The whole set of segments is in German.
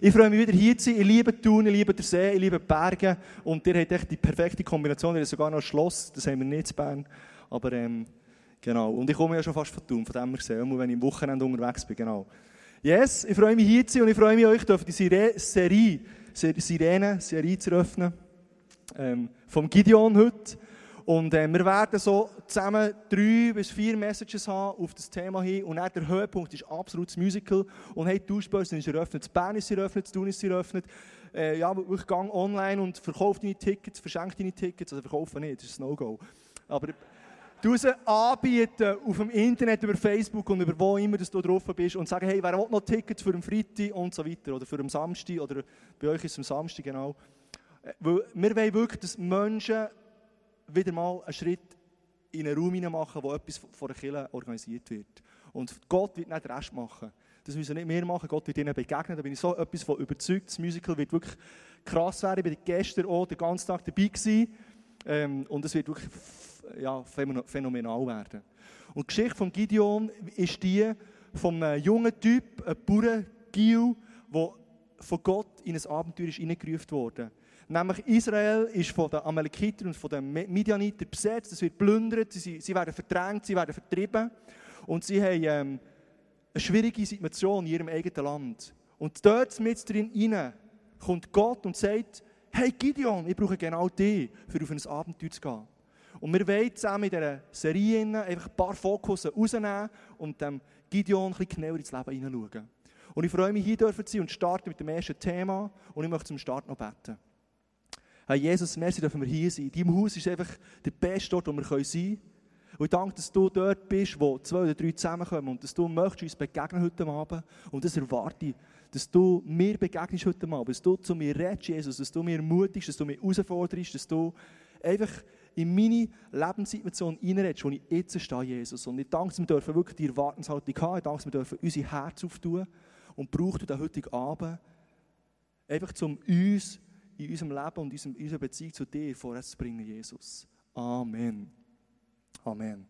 Ich freue mich wieder hier zu sein. Ich liebe Thun, ich liebe den See, ich liebe die Berge. Und ihr habt echt die perfekte Kombination. Ihr habt sogar noch ein Schloss, das haben wir nicht in Bern. Aber ähm, genau. Und ich komme ja schon fast von Thun, von dem her gesehen, wenn ich am Wochenende unterwegs bin. Genau. Yes, ich freue mich hier zu sein und ich freue mich, euch die Serie, Sirene, Serie zu eröffnen. Ähm, vom Gideon heute. Und äh, wir werden so zusammen drei bis vier Messages haben auf das Thema hin. Und dann der Höhepunkt ist absolut das Musical. Und hey, die Tauschbörse ist eröffnet, das Bern ist eröffnet, das Tun ist eröffnet. Äh, ja, ich gehe online und verkaufe deine Tickets, verschenke deine Tickets. Also verkaufe nicht, das ist ein No-Go. Aber du sie anbieten auf dem Internet, über Facebook und über wo immer du drauf bist und sagen, hey, wer will noch Tickets für den Freitag und so weiter oder für den Samstag oder bei euch ist es am Samstag, genau. Äh, weil wir wollen wirklich, dass Menschen wieder mal einen Schritt in einen Raum machen, wo etwas von der Kirche organisiert wird. Und Gott wird nicht den Rest machen. Das müssen nicht mehr machen, Gott wird ihnen begegnen. Da bin ich so etwas von überzeugt. Das Musical wird wirklich krass werden. Ich war gestern auch den ganzen Tag dabei gewesen. Ähm, und es wird wirklich ja, phänomenal werden. Und die Geschichte von Gideon ist die von einem jungen Typ, einem Bauern, Gil, der von Gott in ein Abenteuer ist hineingerufen wurde. Nämlich Israel ist von den Amalekitern und von den Midianitern besetzt, es wird plündert, sie, sie werden verdrängt, sie werden vertrieben. Und sie haben ähm, eine schwierige Situation in ihrem eigenen Land. Und dort mit drin kommt Gott und sagt, hey Gideon, ich brauche genau dich, für auf ein Abenteuer zu gehen. Und wir wollen zusammen in dieser Serie einfach ein paar Fokus rausnehmen und dem Gideon ein bisschen genauer ins Leben hineinschauen. Und ich freue mich, hier zu sein und starte mit dem ersten Thema. Und ich möchte zum Start noch beten. Hey Jesus, merci, dürfen wir hier sein. Dein Haus ist einfach der beste Ort, wo wir sein können. Und ich danke, dass du dort bist, wo zwei oder drei zusammenkommen und dass du möchtest uns begegnen heute Abend. Und das erwarte ich, dass du mir begegnest heute Abend, dass du zu mir redest, Jesus, dass du mir ermutigst, dass du mich herausforderst, dass du einfach in meine Lebenssituation reinredest, wo ich jetzt stehe, Jesus. Und ich danke, dass wir dürfen wirklich die Erwartungshaltung haben. Ich danke, dass wir dürfen unser Herz auftun und braucht den heutigen Abend einfach zum uns in unserem Leben und in unserer Beziehung zu dir vorwärts zu bringen, Jesus. Amen. Amen.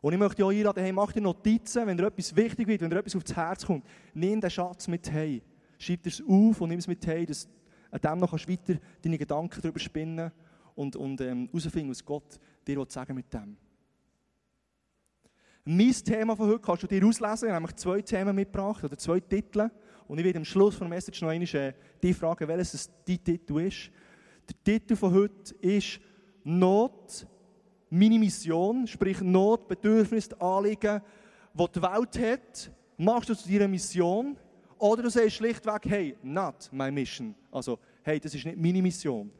Und ich möchte euch einladen, hey, mach dir Notizen, wenn dir etwas wichtig wird, wenn dir etwas aufs Herz kommt, nimm den Schatz mit hey. Schreib es auf und nimm es mit hey, dass an dem noch weiter deine Gedanken darüber spinnen und, und ähm, herausfinden, was Gott dir sagen mit dem. Mein Thema von heute kannst du dir auslesen. Ich habe nämlich zwei Themen mitgebracht, oder zwei Titel. Und ich werde am Schluss von der Message noch einmal äh, die fragen, welches dein Titel ist. Der Titel von heute ist Not, meine Mission, sprich Not, Bedürfnis, Anliegen, die die Welt hat, machst du zu deiner Mission. Oder du sagst schlichtweg, hey, not my mission. Also, hey, das ist nicht meine Mission.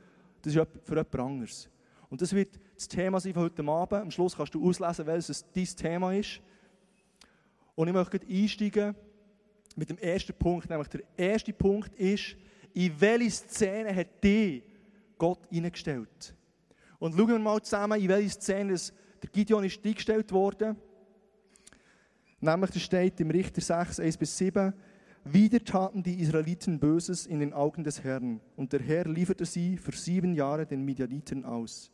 Das ist für jemand anderes. Und das wird das Thema sein von heute Abend. Am Schluss kannst du auslesen, welches dein Thema ist. Und ich möchte einsteigen mit dem ersten Punkt. Nämlich der erste Punkt ist, in welche Szene hat dich Gott hineingestellt? Und schauen wir mal zusammen, in welche Szene der Gideon ist eingestellt worden. Nämlich, da steht im Richter 6, 1 bis 7, wieder taten die Israeliten Böses in den Augen des Herrn, und der Herr lieferte sie für sieben Jahre den Midianiten aus.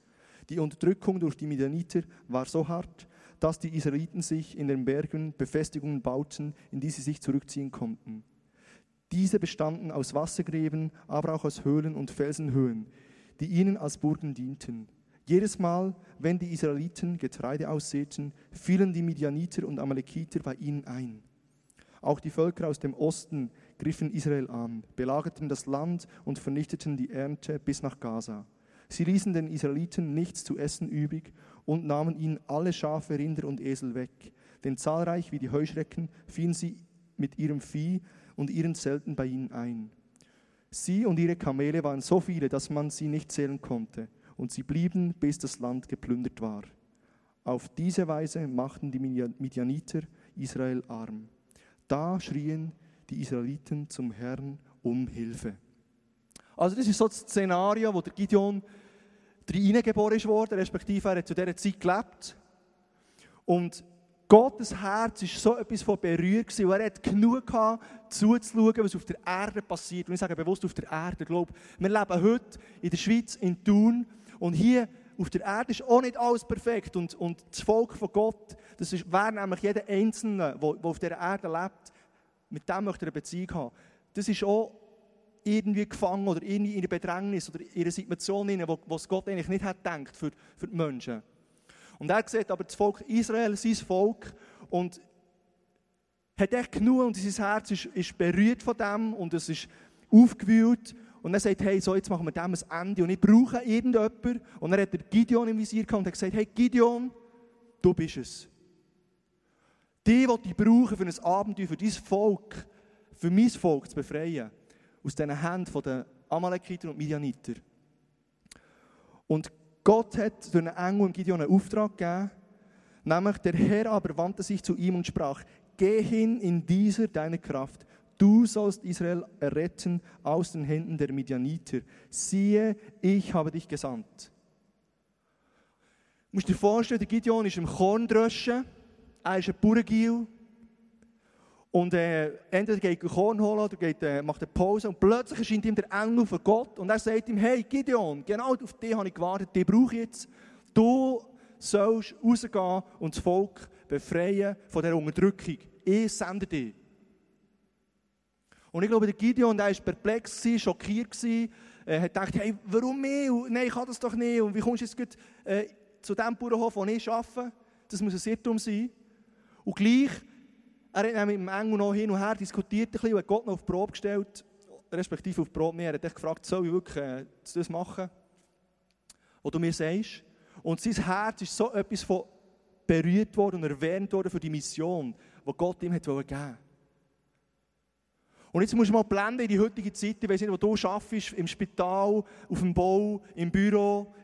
Die Unterdrückung durch die Midianiter war so hart, dass die Israeliten sich in den Bergen Befestigungen bauten, in die sie sich zurückziehen konnten. Diese bestanden aus Wassergräben, aber auch aus Höhlen und Felsenhöhen, die ihnen als Burgen dienten. Jedes Mal, wenn die Israeliten Getreide aussäten, fielen die Midianiter und Amalekiter bei ihnen ein. Auch die Völker aus dem Osten griffen Israel an, belagerten das Land und vernichteten die Ernte bis nach Gaza. Sie ließen den Israeliten nichts zu essen übrig und nahmen ihnen alle Schafe, Rinder und Esel weg. Denn zahlreich wie die Heuschrecken fielen sie mit ihrem Vieh und ihren Zelten bei ihnen ein. Sie und ihre Kamele waren so viele, dass man sie nicht zählen konnte, und sie blieben, bis das Land geplündert war. Auf diese Weise machten die Midianiter Israel arm. Da schrien die Israeliten zum Herrn um Hilfe. Also das ist so das Szenario, wo der Gideon reingeboren ist worden, respektive er hat zu dieser Zeit gelebt. Und Gottes Herz war so etwas von berührt und er hat genug gehabt, zuzuschauen, was auf der Erde passiert. Und ich sage bewusst auf der Erde, glaube, wir leben heute in der Schweiz, in Thun, und hier auf der Erde ist auch nicht alles perfekt. Und, und das Volk von Gott, das wäre nämlich jeder Einzelne, der auf dieser Erde lebt, mit dem möchte er eine Beziehung haben. das ist auch irgendwie gefangen oder irgendwie in einer Bedrängnis oder in einer Situation, wo, wo es Gott eigentlich nicht hat gedacht für, für die Menschen. Und er sieht aber das Volk Israel, sein Volk, und hat echt genug und sein Herz ist, ist berührt von dem und es ist aufgewühlt. Und er sagt, hey, so, jetzt machen wir dem ein Ende und ich brauche irgendjemanden. Und dann hat er Gideon im Visier gehabt und hat gesagt, hey Gideon, du bist es. Die, die ich brauche für ein Abenteuer, für dein Volk, für mein Volk zu befreien. Aus diesen Händen der Amalekiter und Midianiter. Und Gott hat durch einen Engel Gideon einen Auftrag gegeben, nämlich der Herr aber wandte sich zu ihm und sprach, geh hin in dieser deine Kraft. Du sollst Israel erretten aus den Händen der Midianiter. Siehe, ich habe dich gesandt. Du musst dir vorstellen, der Gideon ist im Korndröschen, er ist ein Bauerngiel, und äh, entweder geht er Korn holen oder geht, äh, macht eine Pause und plötzlich erscheint ihm der Engel von Gott und er sagt ihm, hey Gideon, genau auf dich habe ich gewartet, die brauche ich jetzt. Du sollst rausgehen und das Volk befreien von dieser Unterdrückung. Ich sende dich. Und ich glaube, der Gideon, der war perplex, schockiert, äh, hat gedacht, hey, warum mich? Nein, ich kann das doch nicht. Und wie kommst du jetzt gut, äh, zu dem Bauernhof, den ich arbeite? Das muss ein Irrtum sein. Und gleich er hat mit dem Engel noch hin und her diskutiert, ein bisschen, und Gott noch auf die Probe gestellt, respektive auf die Probe mehr. Er hat gefragt, soll ich wirklich äh, das machen, was du mir sagst? Und sein Herz ist so etwas von berührt worden und erwähnt worden für die Mission, die Gott ihm hat geben wollte. Und jetzt musst du mal blenden in die heutige Zeit, ich weiß nicht, wo du arbeitest, im Spital, auf dem Bau, im Büro,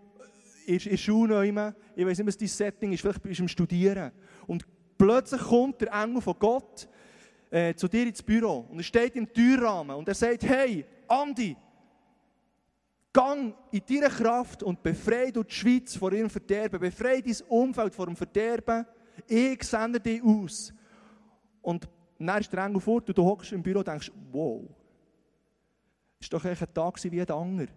in der Schule, ich weiß nicht, was dein Setting ist, vielleicht bist du im Studieren. Und Plötzlich kommt der Engel von Gott äh, zu dir ins Büro und er steht im Türrahmen und er sagt, hey, Andi, gang in deine Kraft und befreie die Schweiz vor ihrem Verderben, befreie dein Umfeld vor dem Verderben, ich sende dich aus. Und dann ist der Engel fort und du hockst im Büro und denkst, wow, ist doch ein Tag wie jeder andere.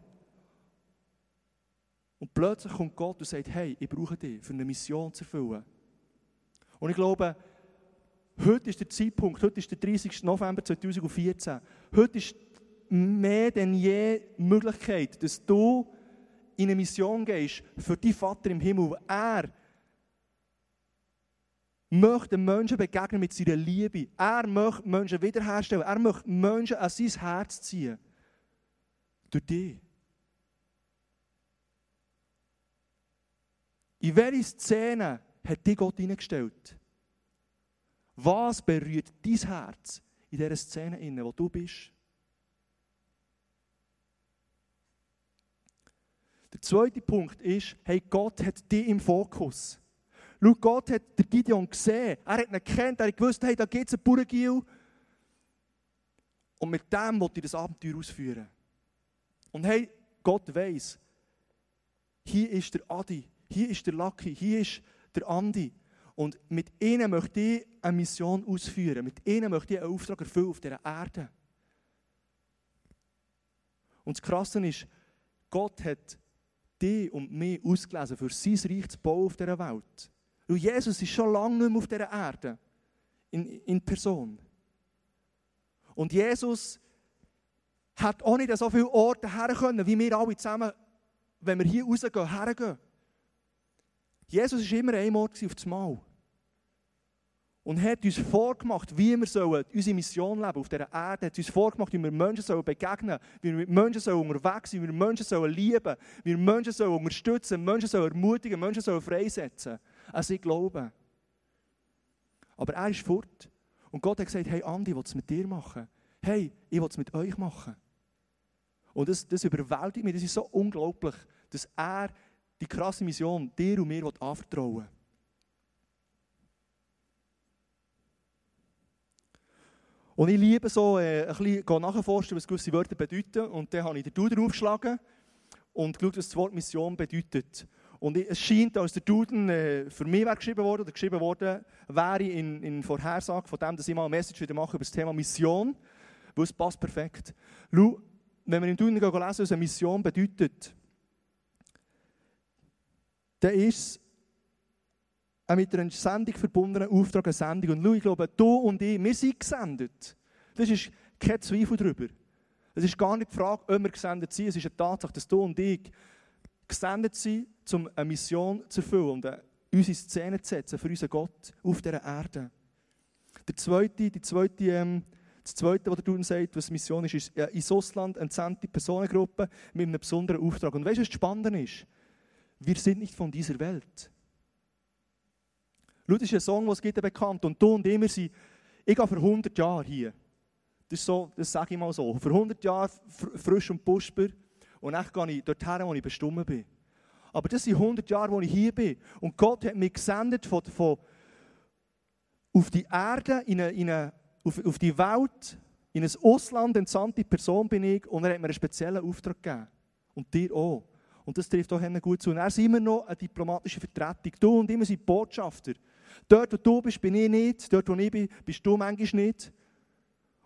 Und plötzlich kommt Gott und sagt, hey, ich brauche dich, für eine Mission zu erfüllen. Und ich glaube, heute ist der Zeitpunkt, heute ist der 30. November 2014. Heute ist mehr denn je die Möglichkeit, dass du in eine Mission gehst für deinen Vater im Himmel. Er möchte Menschen begegnen mit seiner Liebe. Er möchte Menschen wiederherstellen. Er möchte Menschen an sein Herz ziehen. Durch dich. In welche Szene hat dich Gott hineingestellt? Was berührt dein Herz in dieser Szene, in wo du bist? Der zweite Punkt ist, hey, Gott hat dich im Fokus. Schau, Gott hat den Gideon gesehen. Er hat ihn gekannt, er hat gewusst, hey, da gibt es einen Bauerngiel. Und mit dem wollte ich das Abenteuer ausführen. Und hey, Gott weiß, hier ist der Adi, hier ist der Lucky, hier ist der Andi. Und mit ihnen möchte ich eine Mission ausführen. Mit ihnen möchte ich einen Auftrag erfüllen auf dieser Erde. Und das Krasse ist, Gott hat dich und mich ausgelesen, für sein Reich zu bauen auf dieser Welt. Und Jesus ist schon lange nicht mehr auf dieser Erde. In, in Person. Und Jesus hat auch nicht an so viele Orte her können, wie wir alle zusammen, wenn wir hier rausgehen, hergehen. Jesus war immer ein Ort auf das Mal. Und hat uns vorgemacht, wie wir sollen unsere Mission leben auf dieser Erde. hat uns vorgemacht, wie wir Menschen sollen begegnen wie wir mit Menschen sollen unterwegs sein wie wir Menschen sollen lieben wie wir Menschen sollen unterstützen Menschen sollen ermutigen, Menschen sollen freisetzen. An sie glauben. Aber er ist fort. Und Gott hat gesagt, hey Andi, ich will es mit dir machen. Hey, ich will es mit euch machen. Und das, das überwältigt mich, das ist so unglaublich, dass er die krasse Mission dir und mir anvertrauen. Und ich liebe so, äh, ein bisschen nachforschen, was gewisse Wörter bedeuten. Und dann habe ich den Duden aufgeschlagen und geschaut, was das Wort Mission bedeutet. Und es scheint, als der Duden äh, für mich wäre geschrieben worden, oder geschrieben worden wäre in, in Vorhersage von dem, dass ich mal eine Message wieder mache über das Thema Mission, weil es passt perfekt. Schau, wenn wir im Duden lesen, was eine Mission bedeutet, dann ist es ein mit einer Sendung verbundener Auftrag, eine Sendung. Und schau, ich glaube, du und ich, wir sind gesendet. Das ist kein Zweifel darüber. Es ist gar nicht die Frage, ob wir gesendet sind. Es ist eine Tatsache, dass du und ich gesendet sind, um eine Mission zu erfüllen und uns in Szene zu setzen für unseren Gott auf dieser Erde. Der zweite, die zweite, ähm, das Zweite, was der Duden sagt, was Mission ist, ist in Ausland entsandte Personengruppe mit einem besonderen Auftrag. Und weißt du, was spannend ist? Wir sind nicht von dieser Welt. Schau, das ist ein Song, den es gibt, bekannt. Und du und wir sind, ich gehe für 100 Jahre hier. Das, so, das sage ich mal so. Für 100 Jahre frisch und pusper. Und dann gehe ich dorthin, wo ich bestimmt bin. Aber das sind 100 Jahre, wo ich hier bin. Und Gott hat mich gesendet von, von auf die Erde, in eine, in eine, auf, auf die Welt, in ein Ausland entsandte Person bin ich. Und er hat mir einen speziellen Auftrag gegeben. Und dir auch. Und das trifft auch gut zu. Und er ist immer noch eine diplomatische Vertretung. Du und immer sind Botschafter. Dort, wo du bist, bin ich nicht. Dort, wo ich bin, bist du manchmal nicht.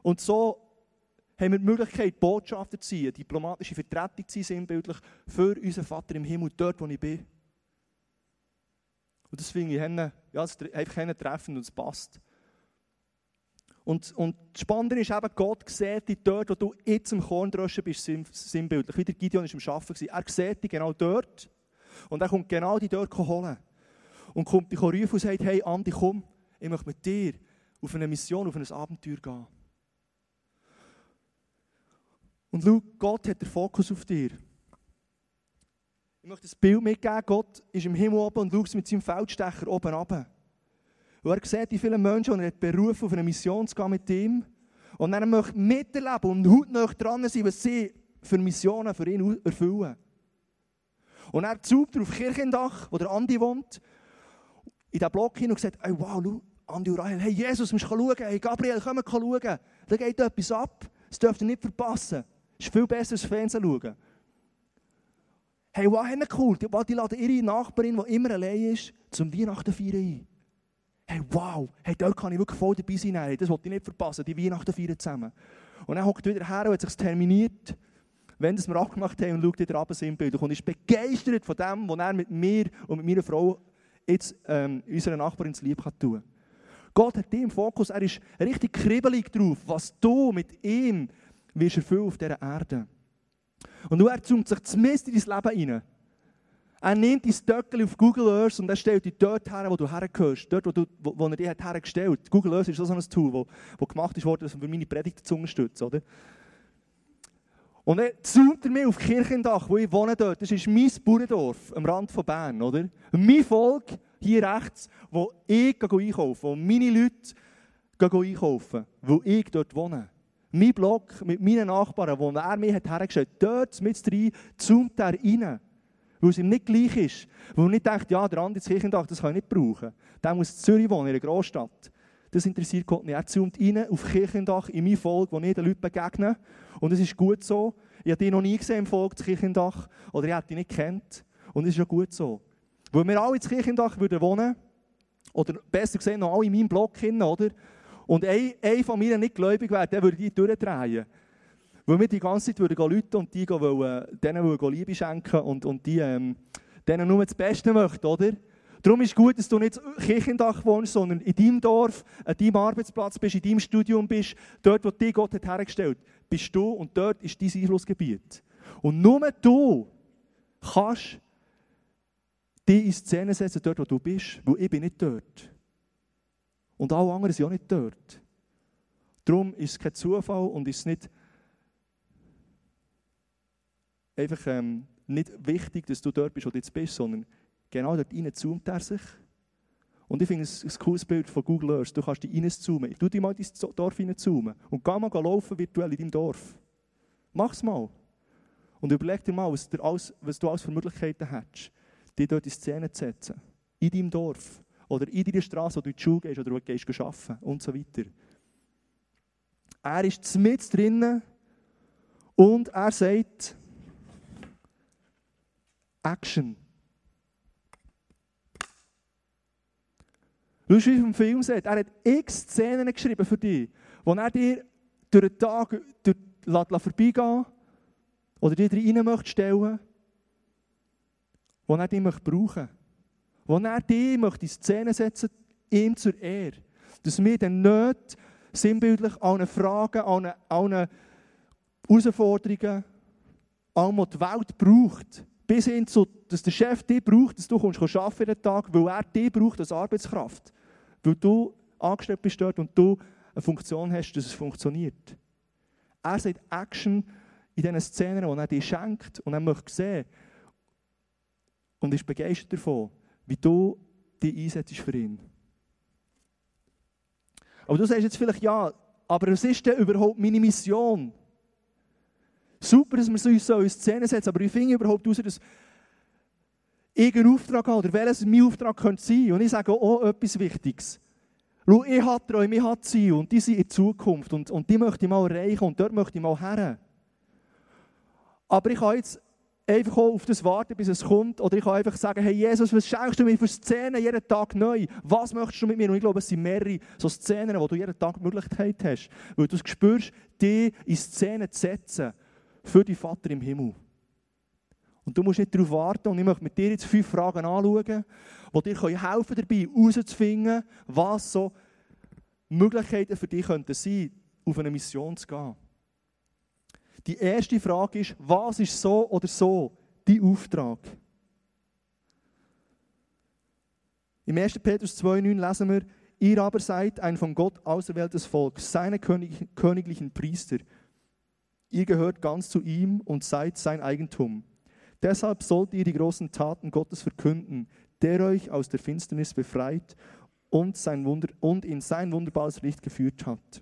Und so haben wir die Möglichkeit, Botschafter zu sein, diplomatische Vertretung zu sein, sinnbildlich, für unseren Vater im Himmel, dort, wo ich bin. Und das finde ich ja, einfach treffend und es passt. Und, und das Spannende ist eben, Gott sieht dich dort, wo du jetzt im Korndröschen bist, sinnbildlich. Wie der Gideon war am Arbeiten. Er sieht dich genau dort. Und er kommt genau die dort holen. Und kommt dich rufen und sagt, hey Andi, komm, ich möchte mit dir auf eine Mission, auf ein Abenteuer gehen. Und schau, Gott hat den Fokus auf dir. Ich möchte ein Bild mitgeben. Gott ist im Himmel oben und schaut mit seinem Feldstecher oben runter. Und er sieht die vielen Menschen und er hat berufen, auf eine Mission zu gehen mit ihm. Und er möchte miterleben und hautnah dran sein, was sie für Missionen für ihn erfüllen. Und er zoomt auf Kirchendach, wo der Andi wohnt, in diesen Block hin und sagt, hey, wow, schau, Andi und Rahel, hey Jesus, musst du schauen, hey Gabriel, komm mal schauen. Da geht etwas ab, das dürft ihr nicht verpassen. Es ist viel besser, als Fernsehen schauen. Hey, was haben cool. Die, die laden ihre Nachbarin, die immer allein ist, zum Weihnachten feiern ein. Hey, wow. Hey, dort kann ich wirklich voll dabei sein. Hey, das wollte ich nicht verpassen, die Weihnachten feiern zusammen. Und dann hockt wieder her und hat sich terminiert, wenn das wir abgemacht haben und schaut wieder ab Sinnbild und ist begeistert von dem, was er mit mir und mit meiner Frau jetzt ähm, unserer Nachbarin ins Lieb kann tun. Gott hat dich im Fokus, er ist richtig kribbelig drauf, was du mit ihm wirst erfüllen auf dieser Erde. Und er zoomt sich zumindest in dein Leben rein. Er nimmt dein Stöckchen auf Google Earth und er stellt dich dort her, wo du hergehörst. Dort, wo, du, wo, wo er dich hat hergestellt hat. Google Earth ist so ein Tool, das gemacht ist worden, um meine Predigt zu unterstützen. Oder? Und dann zoomt er mir auf Kirchendach, wo ich wohne dort. Das ist mein Bauerdorf am Rand von Bern. Oder? mein Volk hier rechts, wo ich einkaufe, wo meine Leute einkaufen, wo ich dort wohne. Mein Block mit meinen Nachbarn, wo er mir hat hergestellt hat, dort mit rein, zoomt er rein. Weil es ihm nicht gleich ist. Weil er nicht denkt, ja, der andere Kirchendach, das kann ich nicht brauchen. Der muss in Zürich wohnen, in einer Großstadt. Das interessiert Gott nicht. Er zoomt rein auf Kirchendach in mein Volk, wo ich den Leuten begegne. Und es ist gut so. Ich habe dich noch nie gesehen im Volk, Kirchendach. Oder ich hätte dich nicht kennt. Und es ist ja gut so. Weil wir alle ins Kirchendach würden wohnen, oder besser gesagt, noch alle in meinem Block hin, oder? Und eine von mir nicht gläubig wäre, der würde die durchdrehen. Weil wir die ganze Zeit würden Leute und die wollen, denen wollen Liebe schenken und, und die ähm, denen nur das Beste möchten, oder? Darum ist es gut, dass du nicht Kirchendach wohnst, sondern in deinem Dorf, an deinem Arbeitsplatz bist, in deinem Studium bist, dort, wo dich Gott hat hergestellt bist du und dort ist dein Einflussgebiet. Und nur du kannst dich in Szene setzen, dort, wo du bist, weil ich bin nicht dort. Und alle anderen sind auch nicht dort. Darum ist es kein Zufall und ist nicht einfach ähm, nicht wichtig, dass du dort bist, wo du jetzt bist, sondern genau dort rein zoomt er sich. Und ich finde es ein cooles Bild von Google Earth. Du kannst dich reinzoomen. Du dich mal in dein Dorf reinzoomen. Und geh mal laufen virtuell in deinem Dorf. Mach's mal. Und überleg dir mal, was, alles, was du alles für Möglichkeiten hast, dich dort in Szene zu setzen. In deinem Dorf. Oder in deiner Straße, wo du in die Schule gehst oder wo du gehst arbeiten und so weiter. Er ist mit drinnen und er sagt Action. Schau, wie im Film sagt, er hat x Szenen geschrieben für dich, wo er dir durch den Tag durch, lässt, vorbeigehen oder dir rein möchte stellen, wo er dich möchte brauchen wo er dich möchte in Szene setzen ihm zur Ehre. Dass wir dann nicht sinnbildlich, allen Fragen, allen, allen Herausforderungen, allem, was die Welt braucht. Bis hin zu, dass der Chef dich braucht, dass du kommst arbeiten jeden Tag, weil er dich braucht als Arbeitskraft. Weil du angestellt bist dort und du eine Funktion hast, dass es funktioniert. Er sagt Action in diesen Szenen, die er dir schenkt und er möchte sehen und ist begeistert davon, wie du dich einsetzt für ihn. Aber du sagst jetzt vielleicht, ja, aber was ist denn überhaupt meine Mission? Super, dass wir uns so in Szene setzen, aber wie finde ich überhaupt heraus, dass ich einen Auftrag habe oder welches mein Auftrag könnte sein? Und ich sage auch etwas Wichtiges. Schau, ich habe Träume, ich habe Ziele und die sind in Zukunft und, und die möchte ich mal erreichen und dort möchte ich mal her. Aber ich kann jetzt einfach auf das warten, bis es kommt. Oder ich kann einfach sagen, hey Jesus, was schenkst du mir für Szenen jeden Tag neu? Was möchtest du mit mir? Und ich glaube, es sind mehrere so Szenen, wo du jeden Tag die Möglichkeit hast. Weil du spürst, die in Szenen zu setzen für die Vater im Himmel. Und du musst nicht darauf warten. Und ich möchte mit dir jetzt fünf Fragen anschauen, die dir helfen dabei herauszufinden, was so Möglichkeiten für dich könnten sein, auf eine Mission zu gehen. Die erste Frage ist, was ist so oder so dein Auftrag? Im 1. Petrus 2,9 lesen wir, ihr aber seid ein von Gott auserwähltes Volk, seine königlichen Priester. Ihr gehört ganz zu ihm und seid sein Eigentum. Deshalb sollt ihr die großen Taten Gottes verkünden, der euch aus der Finsternis befreit und, sein Wunder, und in sein wunderbares Licht geführt hat.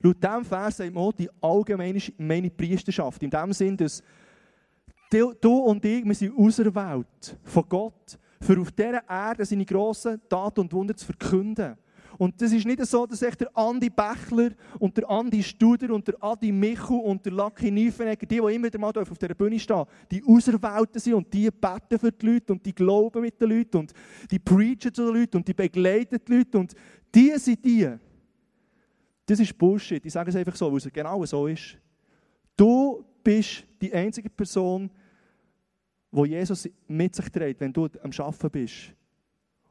Laut diesem Vers sagt man die allgemeine Priesterschaft. In dem Sinn, dass du und ich, wir sind auserwählt von Gott, für auf dieser Erde seine grossen Taten und Wunder zu verkünden. Und das ist nicht so, dass der Andi Bächler und der Andi Studer und der Adi Michu und der Lucky Niefenegger, die, die immer wieder mal auf dieser Bühne stehen, die Auserwählten sind und die beten für die Leute und die glauben mit den Leuten und die preachen zu den Leuten und die begleiten die Leute und die sind die, das ist Bullshit. Ich sage es einfach so, weil es genau so ist. Du bist die einzige Person, wo Jesus mit sich trägt, wenn du am Arbeiten bist.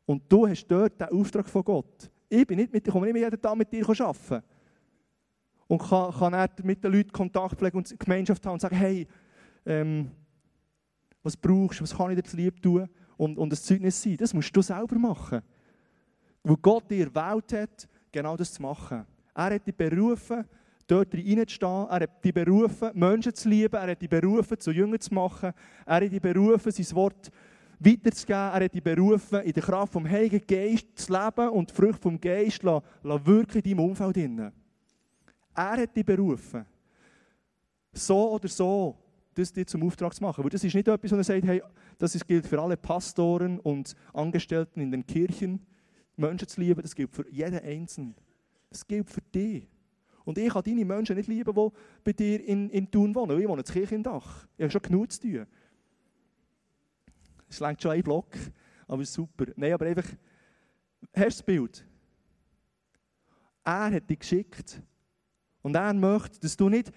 Und du hast dort den Auftrag von Gott. Ich bin nicht mit, ich komme nicht jeden Tag mit dir arbeiten. Und kann, kann mit den Leuten Kontakt pflegen und Gemeinschaft haben und sagen, hey, ähm, was brauchst du, was kann ich dir zu lieb tun? Und, und das Zeugnis sein. Das musst du selber machen. Weil Gott dir erwählt hat, genau das zu machen. Er hat dich berufen, dort reinzustehen. Er hat dich berufen, Menschen zu lieben. Er hat dich berufen, zu Jüngern zu machen. Er hat dich berufen, sein Wort weiterzugeben. Er hat dich berufen, in der Kraft vom Heiligen Geist zu leben und die Früchte vom Geist zu wirken in deinem Umfeld. Er hat dich berufen, so oder so das dir zum Auftrag zu machen. Weil das ist nicht etwas, wo er sagt, hey, das gilt für alle Pastoren und Angestellten in den Kirchen, Menschen zu lieben. Das gilt für jeden Einzelnen. Das gilt für dich. Und ich kann deine Menschen nicht lieben, die bei dir in, in Thun wohnen. Ich wohne in Kirchendach. Ich habe schon genug zu tun. Es längt schon ein Block, aber super. Nein, aber einfach, hast das Bild? Er hat dich geschickt. Und er möchte, dass du nicht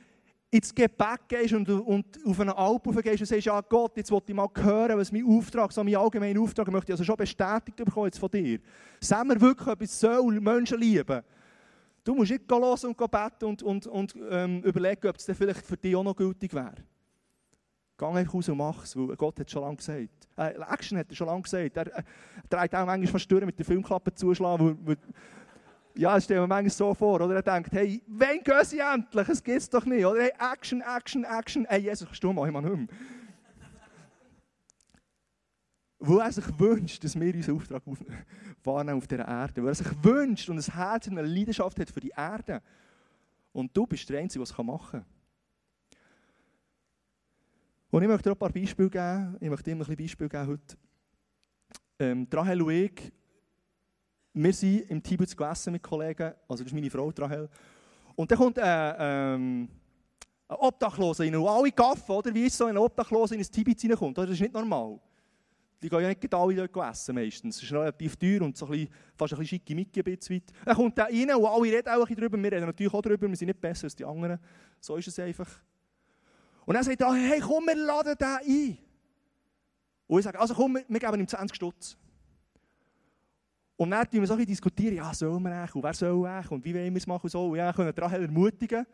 ins Gebet gehst und, und auf einen Alp gehst und sagst, ja Gott, jetzt will ich mal hören, was mein Auftrag, so mein allgemeiner Auftrag, möchte ich also schon bestätigt bekommen jetzt von dir. Sagen wir wirklich etwas soll Menschen lieben? Du musst nicht hören und beten und, und, und ähm, überlegen, ob es vielleicht für dich auch noch gültig wäre. Geh einfach raus und mach es, weil Gott hat schon lange gesagt. Äh, Action hat er schon lange gesagt. Er, er trägt auch manchmal fast durch mit der Filmklappe zuschlagen. Weil, weil, ja, das stellen wir manchmal so vor. Oder er denkt, hey, wann gehen sie endlich? Es geht doch nicht. Oder hey, Action, Action, Action. Hey, Jesus, kannst du mal, mal nicht mehr. Wo er sich wünscht, dass wir unseren Auftrag wahrnehmen auf dieser Erde. Wo er sich wünscht und ein Herz und eine Leidenschaft hat für die Erde. Und du bist der Einzige, der es machen kann. Und ich möchte dir ein paar Beispiele geben. Ich möchte dir ein bisschen Beispiele geben heute. Ähm, Rahel und ich, wir sind im Tibet gegessen mit Kollegen. Also das ist meine Frau, Rahel. Und dann kommt ein, ähm, ein Obdachloser rein. Und alle gaffen, oder? Wie ist so ein Obdachloser in ein Tibet reinkommt. Das ist nicht normal. Die gehen ja nicht alle dort essen meistens. Es ist relativ teuer und so ein bisschen, fast ein bisschen schicke Micke ein. Er kommt da rein und alle reden auch ein bisschen darüber. Wir reden natürlich auch darüber, wir sind nicht besser als die anderen. So ist es einfach. Und er sagt, hey komm, wir laden den ein. Und ich sage, also komm, wir geben ihm 20 Stutz. Und dann diskutieren wir so ein diskutieren, ja, soll man eigentlich und wer soll eigentlich und wie wollen wir es machen und so. Und ja, können Rahel ermutigen,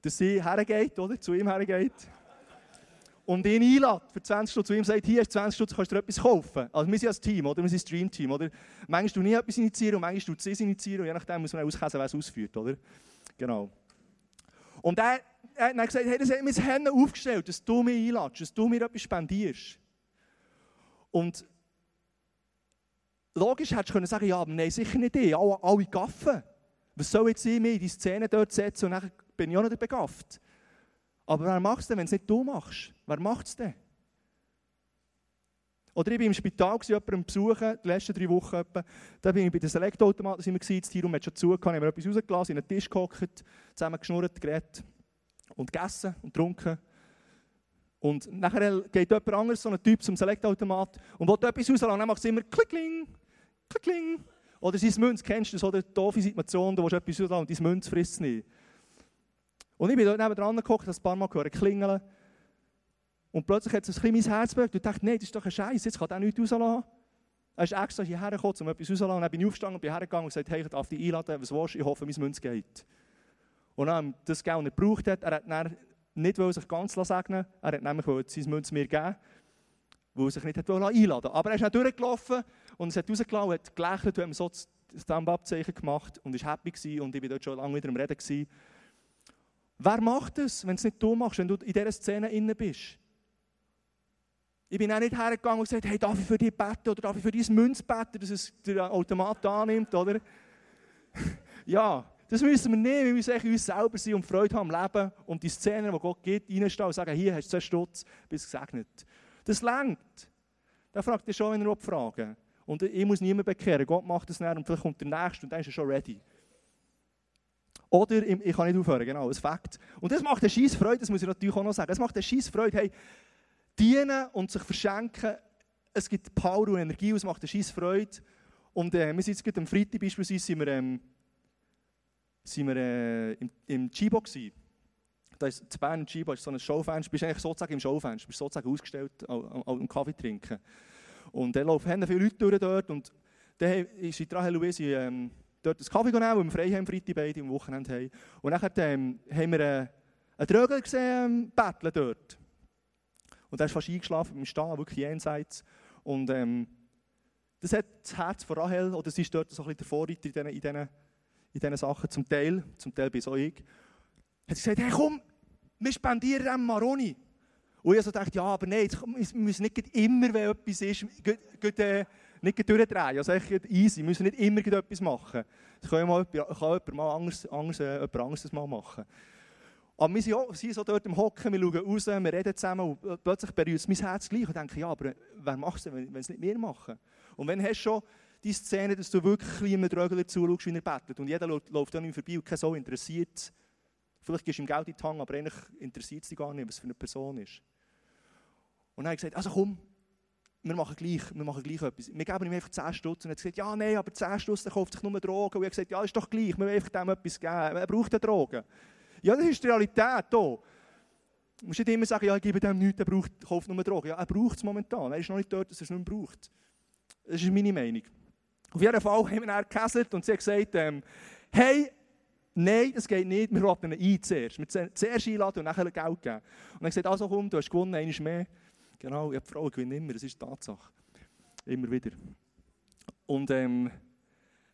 dass sie hergeht, oder? Zu ihm hergeht. Und ihn einlädt für 20 Stunden, zu ihm sagt, hier hast 20 Stunden, kannst du dir etwas kaufen. Also wir sind als Team, oder? Wir sind ein Stream-Team, oder? Manchmal du nie etwas initiieren und manchmal du sie initiieren und je nachdem muss man auskäsen, wer es ausführt, oder? Genau. Und er, er hat gesagt, hey, das hat mir das Hände aufgestellt, dass du mich einlädst, dass du mir etwas spendierst. Und logisch hättest du können sagen, ja, aber nein, sicher nicht ich, alle, alle gaffen. Was soll jetzt ich mir in die Szene dort setzen und dann bin ich auch nicht begafft. Aber wer macht es denn, wenn es nicht du machst? Wer macht es denn? Oder ich war im Spital, jemanden besuchen, die letzten drei Wochen etwa. Da bin ich bei den Select-Automaten, das Tierraum hat schon zugehört, haben wir etwas rausgelassen, in den Tisch gehockt, zusammen geschnurrt, geredet und gegessen und getrunken. Und nachher geht jemand anderes, so ein Typ zum Select-Automat und will etwas rauslassen, dann macht es immer klickling, klickling. Oder sein Münz, kennst du so eine doofe Situation, du willst etwas rauslassen und dein Münz frisst es nicht. Und ich bin dort nebenan geguckt, das ein paar Mal gehört klingeln. Und plötzlich hat es ein bisschen mein Herz bewegt und dachte, nein, das ist doch ein Scheiß, jetzt kann er nichts rauslassen. Er ist extra hierher gekommen, um etwas rauszulassen. Dann bin ich aufgestanden und bin hergegangen und gesagt, hey, ich darf dich einladen, was willst du? Ich hoffe, mein Münz geht. Und dann, das Geld nicht gebraucht hat, er hat dann nicht sich ganz segnen er hat nämlich sein Münz mir geben, weil er sich nicht hat einladen wollte. Aber er ist dann durchgelaufen und es hat rausgelassen, hat gelächelt und hat so das Thumb-Up-Zeichen gemacht und war happy gewesen und ich war dort schon lange wieder am Reden. Gewesen. Wer macht das, wenn es nicht du machst, wenn du in dieser Szene inne bist? Ich bin auch nicht hergegangen und gesagt, hey, darf ich für dich beten oder darf ich für dein Münz beten, dass es der Automat annimmt, oder? ja, das müssen wir nicht. Wir müssen uns selber sein und Freude haben am Leben und die Szenen, die Gott gibt, reinstehen und sagen, hier hast du zwei Stutz, bist gesegnet. Das längt. Da fragt er schon, wenn er fragen Und ich muss niemand bekehren. Gott macht das nicht und vielleicht kommt der Nächste und dann ist er schon ready. Oder, ich kann nicht aufhören, genau, ein Fakt. Und das macht eine scheiß Freude, das muss ich natürlich auch noch sagen. Es macht eine scheiß Freude, hey, dienen und sich verschenken, es gibt Power und Energie, es macht eine scheiß Freude. Und äh, wir sind jetzt am Freitag beispielsweise, sind wir, ähm, sind wir äh, im, im Chibo gewesen. Da ist das Bern Chibo, ist so ein Showfenster, du bist eigentlich sozusagen im Showfenster, du bist sozusagen ausgestellt am Kaffee trinken. Und dann laufen viele Leute durch dort und dann ist in Rahel Louise ähm, dort einen Kaffee genommen, weil wir frei haben, Freitag beide am Wochenende haben. Und dann ähm, haben wir äh, einen Trögel gesehen, ähm, dort. Und er ist fast eingeschlafen beim Stehen, wirklich jenseits. Und ähm, das hat das Herz von Rahel, oder sie ist dort so ein bisschen der Vorreiter in diesen, in diesen, Sachen, zum Teil, zum Teil bin so ich. Hat gesagt, hey komm, wir spendieren dem Maroni. Und ich so dachte, ja, aber nein, wir müssen nicht immer, wenn etwas ist, äh, nicht durchdrehen. Also echt easy, wir müssen nicht immer etwas machen. Das kann, mal, kann jemand mal anders, anders, äh, jemand anderes mal machen. Aber wir sind, auch, sind so dort im Hocken, wir schauen raus, wir reden zusammen und plötzlich berührt es mein Herz gleich und denke, ja, aber wer macht es wenn es nicht wir machen? Und wenn hast du schon die Szene, dass du wirklich einem Drögler zuschaust, wie er bettelt und jeder läuft an ihm vorbei und kein so interessiert, vielleicht gibst du ihm Geld in die Hand, aber eigentlich interessiert es dich gar nicht, was für eine Person ist. Und dann habe ich gesagt, also komm, wir machen gleich, wir machen gleich etwas. Wir geben ihm einfach 10 Stutz. Und er hat gesagt, ja, nein, aber 10 Stutz, der kauft sich nur Drogen. Und ich habe gesagt, ja, ist doch gleich, wir wollen einfach dem etwas geben. Er braucht ja Drogen. Ja, das ist die Realität hier. Du musst nicht immer sagen, ja, ich gebe dem nichts, er braucht, kauft nur Drogen. Ja, er braucht es momentan. Er ist noch nicht dort, dass er es nicht mehr braucht. Das ist meine Meinung. Auf jeden Fall haben wir dann gehäselt und sie hat gesagt, ähm, hey, nein, das geht nicht, wir laden ihn ein zuerst. Wir zuerst einladen und dann Geld geben. Und hat gesagt, also komm, du hast gewonnen, einmal mehr. Genau, ja, die Frauen gewinnen immer, das ist die Tatsache. Immer wieder. Und ähm,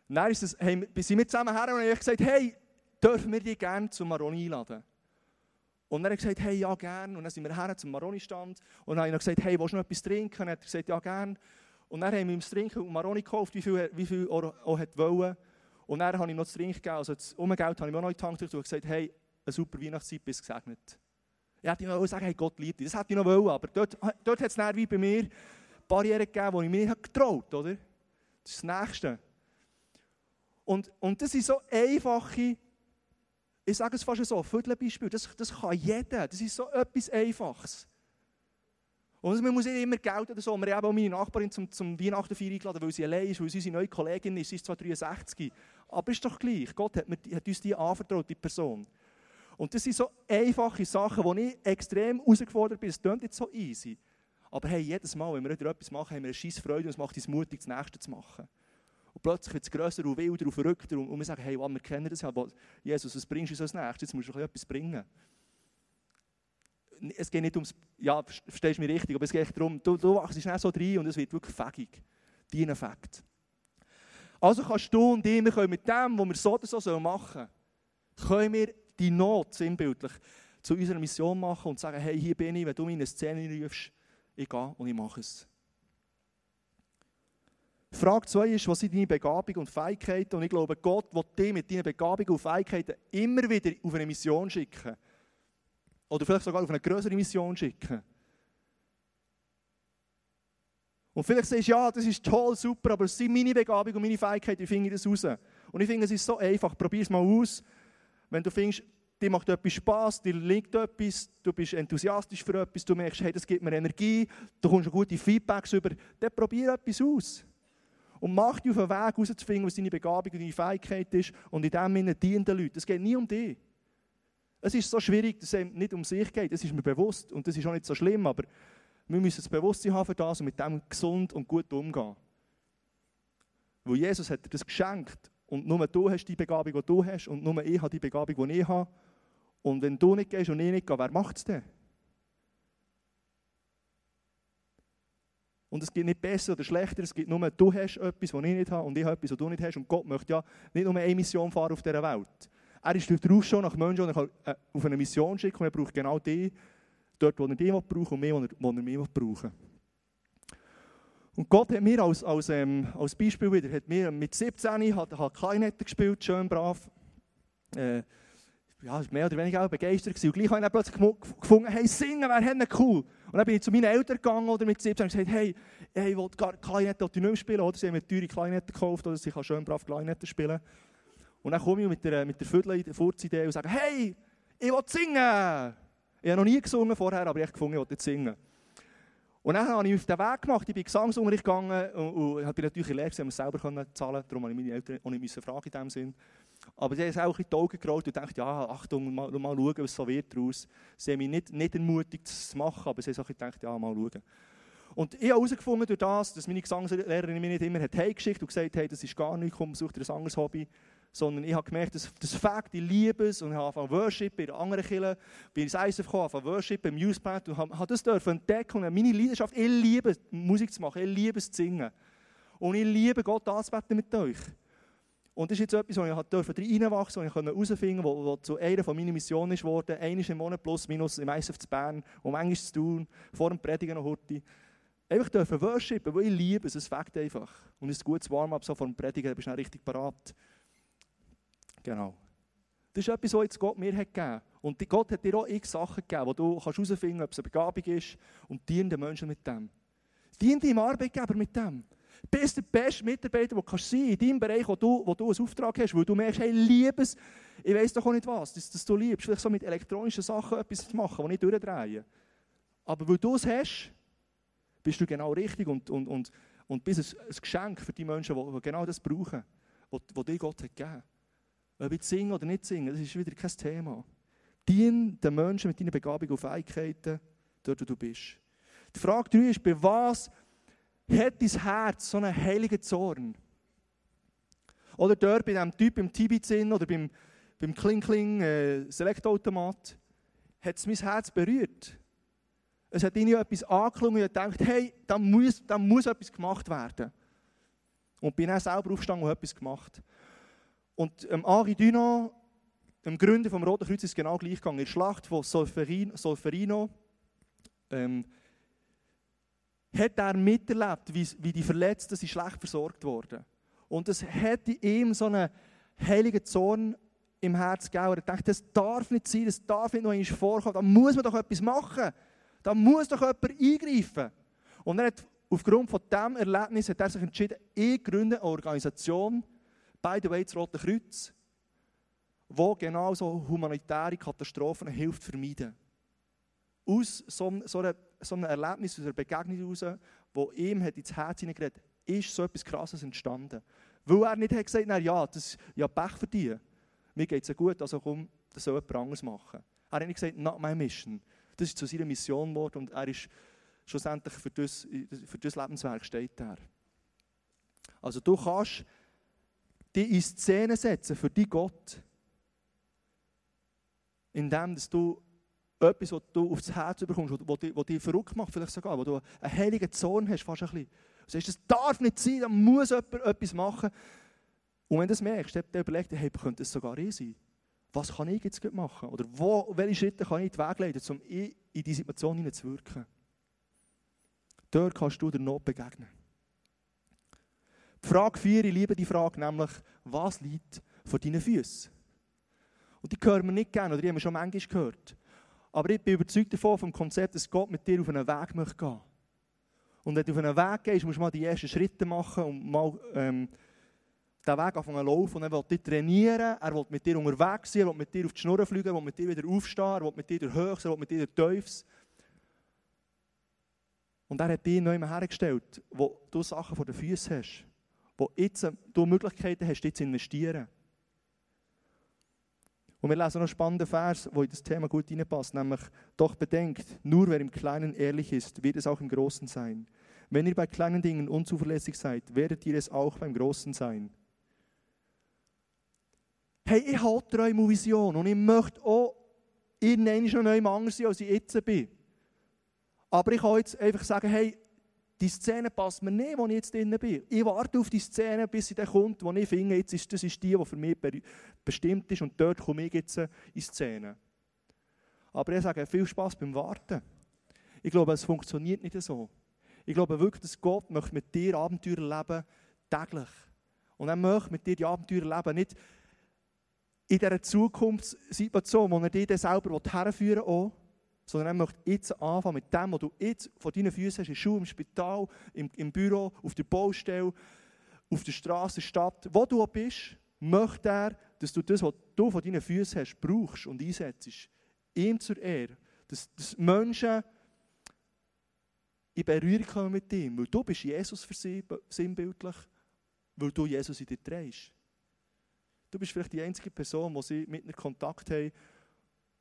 dann ist es, hey, sind wir zusammen her und ich gesagt, hey, dürfen wir dich gerne zum Maroni einladen? Und dann hat er gesagt, hey, ja, gerne. Und dann sind wir her zum Maroni-Stand. Und dann habe ich gesagt, hey, willst du noch etwas trinken? Und er hat gesagt, ja, gerne. Und dann haben wir ihm das Trinken Maroni gekauft, wie viel, wie viel er auch wollte. Und dann habe ich noch das Trinken gegeben, also das Umgeld habe ich mir noch in die Hand und gesagt, hey, eine super Weihnachtszeit, bis gesegnet. Ich hätte noch sagen, hey, Gott liebt dich. Das hätte ich noch wollen, aber dort, dort hat es wie bei mir Barrieren gegeben, die ich mir nicht getraut habe, Das ist das Nächste. Und, und das sind so einfache, ich sage es fast so, Viertelbeispiel, das, das kann jeder. Das ist so etwas Einfaches. Und man muss nicht immer Geld oder so. Wir haben auch meine Nachbarin zum, zum Weihnachten eingeladen, weil sie allein ist, weil sie unsere neue Kollegin ist. Sie ist zwar 63, aber ist doch gleich. Gott hat, mir, hat uns die anvertraut, die Person. Und das sind so einfache Sachen, wo ich extrem herausgefordert bin. Es klingt jetzt so easy. Aber hey, jedes Mal, wenn wir wieder etwas machen, haben wir eine scheiß Freude und es macht uns mutig, das Nächste zu machen. Und plötzlich wird es grösser und wilder und verrückter und, wir sagen, hey, wow, wir kennen das ja, Jesus, was bringst du uns als nächstes? Jetzt musst du etwas bringen. Es geht nicht ums, ja, verstehst du mich richtig, aber es geht darum, du, du wachst schnell so rein und es wird wirklich fähig. Dein Effekt. Also kannst du und ich, wir können mit dem, was wir so oder so machen sollen, können wir die Not sinnbildlich zu unserer Mission machen und sagen, hey, hier bin ich, wenn du meine Szene rufst, ich gehe und ich mache es. Frage 2 ist, was sind deine Begabungen und Fähigkeiten? Und ich glaube, Gott will dich mit deinen Begabungen und Fähigkeiten immer wieder auf eine Mission schicken. Oder vielleicht sogar auf eine größere Mission schicken. Und vielleicht sagst du, ja, das ist toll, super, aber es sind meine Begabungen und meine Fähigkeiten, wie finde ich das raus? Und ich finde, es ist so einfach, probier es mal aus. Wenn du findest, dir macht etwas Spass, dir liegt etwas, du bist enthusiastisch für etwas, du merkst, hey, das gibt mir Energie, du kommst gute Feedbacks über, dann probier etwas aus. Und mach dich auf den Weg herauszufinden, was deine Begabung und deine Fähigkeit ist und in dem Sinne dienen den Leuten. Es geht nie um dich. Es ist so schwierig, dass es nicht um sich geht, das ist mir bewusst und das ist auch nicht so schlimm, aber wir müssen das Bewusstsein haben für das und mit dem gesund und gut umgehen. Weil Jesus hat dir das geschenkt und nur du hast die Begabung, die du hast und nur ich habe die Begabung, die ich habe. Und wenn du nicht gehst und ich nicht gehe, wer macht es denn? Und es geht nicht besser oder schlechter, es geht nur, du hast etwas, was ich nicht habe und ich habe etwas, was du nicht hast. Und Gott möchte ja nicht nur eine Mission fahren auf dieser Welt. Er ist darauf schon nach Menschen, die er äh, auf eine Mission schicken und er braucht genau die, dort, wo er die braucht und mehr, wo er, wo er mehr brauchen Und Gott hat mir als, als, ähm, als Beispiel wieder, hat mir mit 17 hat, hat Kleinette gespielt, schön brav. Äh, ja, mehr oder weniger auch begeistert gewesen. Und gleich habe ich plötzlich gefunden, hey, singen wäre cool. Und dann bin ich zu meinen Eltern gegangen oder mit 17 und gesagt, hey, hey ich will Kleinette nicht mehr spielen. Oder sie haben mir teure Kleinette gekauft, oder sie kann schön brav Kleinette spielen. Und dann komme ich mit der, mit der Viertel-Furzidee und sage, hey, ich will singen. Ich habe noch nie gesungen vorher, aber ich habe gefunden, ich wollte singen. Und dann habe ich auf den Weg gemacht, ich bin Gesangsunterricht gegangen und, und bin natürlich in Lehre, ich selber können zahlen darum habe ich meine Eltern auch nicht fragen in diesem Sinn. Aber sie haben auch in die Augen gerollt und gedacht, ja, Achtung, mal, mal schauen, was so wird daraus. Sie haben mich nicht, nicht ermutigt, das zu machen, aber sie haben auch gedacht, ja, mal schauen. Und ich habe herausgefunden durch das, dass meine Gesangslehrerin mich nicht immer hat heimgeschickt und gesagt hat, hey, das ist gar nichts, komm, such dir ein anderes Hobby sondern ich habe gemerkt, dass das Fakt, liebe es und habe angefangen Worship bei anderen Kirchen, bin ins ISF gekommen, angefangen Worship beim Youth Band und habe das dürfen entdecken und meine Leidenschaft, ich liebe Musik zu machen, ich liebe es zu singen. Und ich liebe Gott anzubeten mit euch. Und das ist jetzt etwas, wo ich reinwachsen durfte, wo ich herausfinden konnte, was zu einer meiner Missionen ist geworden, einmal im Monat plus minus im ISF zu Bern, um manchmal zu tun, vor dem Predigen noch heute. Einfach dürfen worshipen, weil ich liebe es, es fängt einfach. Und es ist ein gutes Warm-up so vor dem Predigen, bist du dann richtig parat. Genau. Das ist etwas, was jetzt Gott mir hat gegeben hat. Und Gott hat dir auch x Sachen gegeben, wo du herausfinden kannst, ob es eine Begabung ist und dienen den Menschen mit dem. Dien deinem Arbeitgeber mit dem. Bist der beste Mitarbeiter, der du sein in deinem Bereich, wo du, wo du einen Auftrag hast, weil du merkst, hey, liebe es, ich weiß doch auch nicht was, dass, dass du liebst, vielleicht so mit elektronischen Sachen etwas zu machen, die nicht durchdrehen. Aber weil du es hast, bist du genau richtig und, und, und, und bist ein, ein Geschenk für die Menschen, die, die genau das brauchen, was dir Gott hat gegeben ob ich singen oder nicht singen, das ist wieder kein Thema. Dien den Menschen mit deinen Begabungen und Fähigkeiten, dort wo du bist. Die Frage 3 ist, bei was hat dein Herz so einen heiligen Zorn? Oder dort bei diesem Typ im Tibizin oder beim, beim Kling-Kling äh, Selektoautomat, hat es mein Herz berührt. Es hat ihnen etwas angeklungen und ich dachte, hey, da muss, da muss etwas gemacht werden. Und bin dann selber aufgestanden und etwas gemacht. Und ähm, Henri Dunant, dem Gründer vom Roten Kreuz, ist genau gleich gegangen. In der Schlacht von Solferino, Solferino ähm, hat er miterlebt, wie, wie die Verletzten sind schlecht versorgt wurden. Und es hat ihm so einen heiligen Zorn im Herz gegeben. Er dachte, das darf nicht sein, das darf nicht noch einmal vorkommen. Da muss man doch etwas machen. Da muss doch jemand eingreifen. Und er hat, aufgrund von diesem Erlebnis hat er sich entschieden, ich gründe eine Organisation, by the way, das Rote Kreuz, wo genau so humanitäre Katastrophen hilft vermeiden. Aus so, so, einer, so einem Erlebnis, aus einer Begegnung heraus, wo ihm hat ins Herz hineingeredet ist so etwas Krasses entstanden. Weil er nicht hat gesagt hat, ja, das ja Pech für dich. Mir geht es ja gut, also komm, das soll jemand anderes machen. Er hat nicht gesagt, not my mission. Das ist zu seiner Mission geworden und er ist schlussendlich für das, für das Lebenswerk steht er. Also du kannst dich in Szene setzen für die Gott. Indem dass du etwas, was du aufs Herz bekommst, was dich, dich verrückt macht, vielleicht sogar, wo du einen heiligen Zorn hast, fast ein bisschen. Du sagst, das darf nicht sein, da muss jemand etwas machen. Und wenn du das merkst, dann überlegst du, hey, könnte das sogar ich sein? Was kann ich jetzt machen? Oder wo, welche Schritte kann ich in den Weg leiten, um in diese Situation hineinzuwirken? Dort kannst du der Not begegnen. Frage 4, ich liebe die Frage, nämlich, was liegt vor deinen Füßen? Und die hören wir nicht gerne, oder die haben wir schon manchmal gehört. Aber ich bin überzeugt davon, vom Konzept, dass Gott mit dir auf einen Weg möchte gehen. Und wenn du auf einen Weg gehst, musst du mal die ersten Schritte machen und mal ähm, den Weg anfangen zu laufen. Und er will dich trainieren, er will mit dir unterwegs sein, er will mit dir auf die Schnur fliegen, er will mit dir wieder aufstehen, er will mit dir durch Höchst, er will mit dir durch Teufels. Und er hat dich neu hergestellt, wo du Sachen vor den Füßen hast, wo jetzt du Möglichkeiten hast, jetzt zu investieren. Und wir lesen noch einen spannenden Vers, wo in das Thema gut hineinpasst, nämlich, doch bedenkt, nur wer im Kleinen ehrlich ist, wird es auch im Großen sein. Wenn ihr bei kleinen Dingen unzuverlässig seid, werdet ihr es auch beim Großen sein. Hey, ich habe Träume und Vision und ich möchte auch irgendwann noch neu anders sein, als ich jetzt bin. Aber ich kann jetzt einfach sagen, hey, die Szene passt mir nicht, wo ich jetzt drin bin. Ich warte auf die Szene, bis sie dann kommt, wo ich finde, jetzt ist, das ist die, die für mich bestimmt ist und dort komme ich jetzt in die Szene. Aber ich sage, viel Spaß beim Warten. Ich glaube, es funktioniert nicht so. Ich glaube wirklich, dass Gott möchte mit dir Abenteuer leben, täglich. Und er möchte mit dir die Abenteuer leben, nicht in dieser Zukunftssituation, wo er dich dann selber herführen will, sondern er möchte jetzt anfangen mit dem, was du jetzt vor deinen Füßen hast, in der Schule, im Spital, im, im Büro, auf der Baustelle, auf der Straße, Stadt, wo du bist, möchte er, dass du das, was du vor deinen Füßen hast, brauchst und einsetzt. Ihm zur Ehre. Dass, dass Menschen in Berührung kommen mit ihm, weil du bist Jesus für sie sinnbildlich, weil du Jesus in dir trägst. Du bist vielleicht die einzige Person, die sie mit einem Kontakt haben,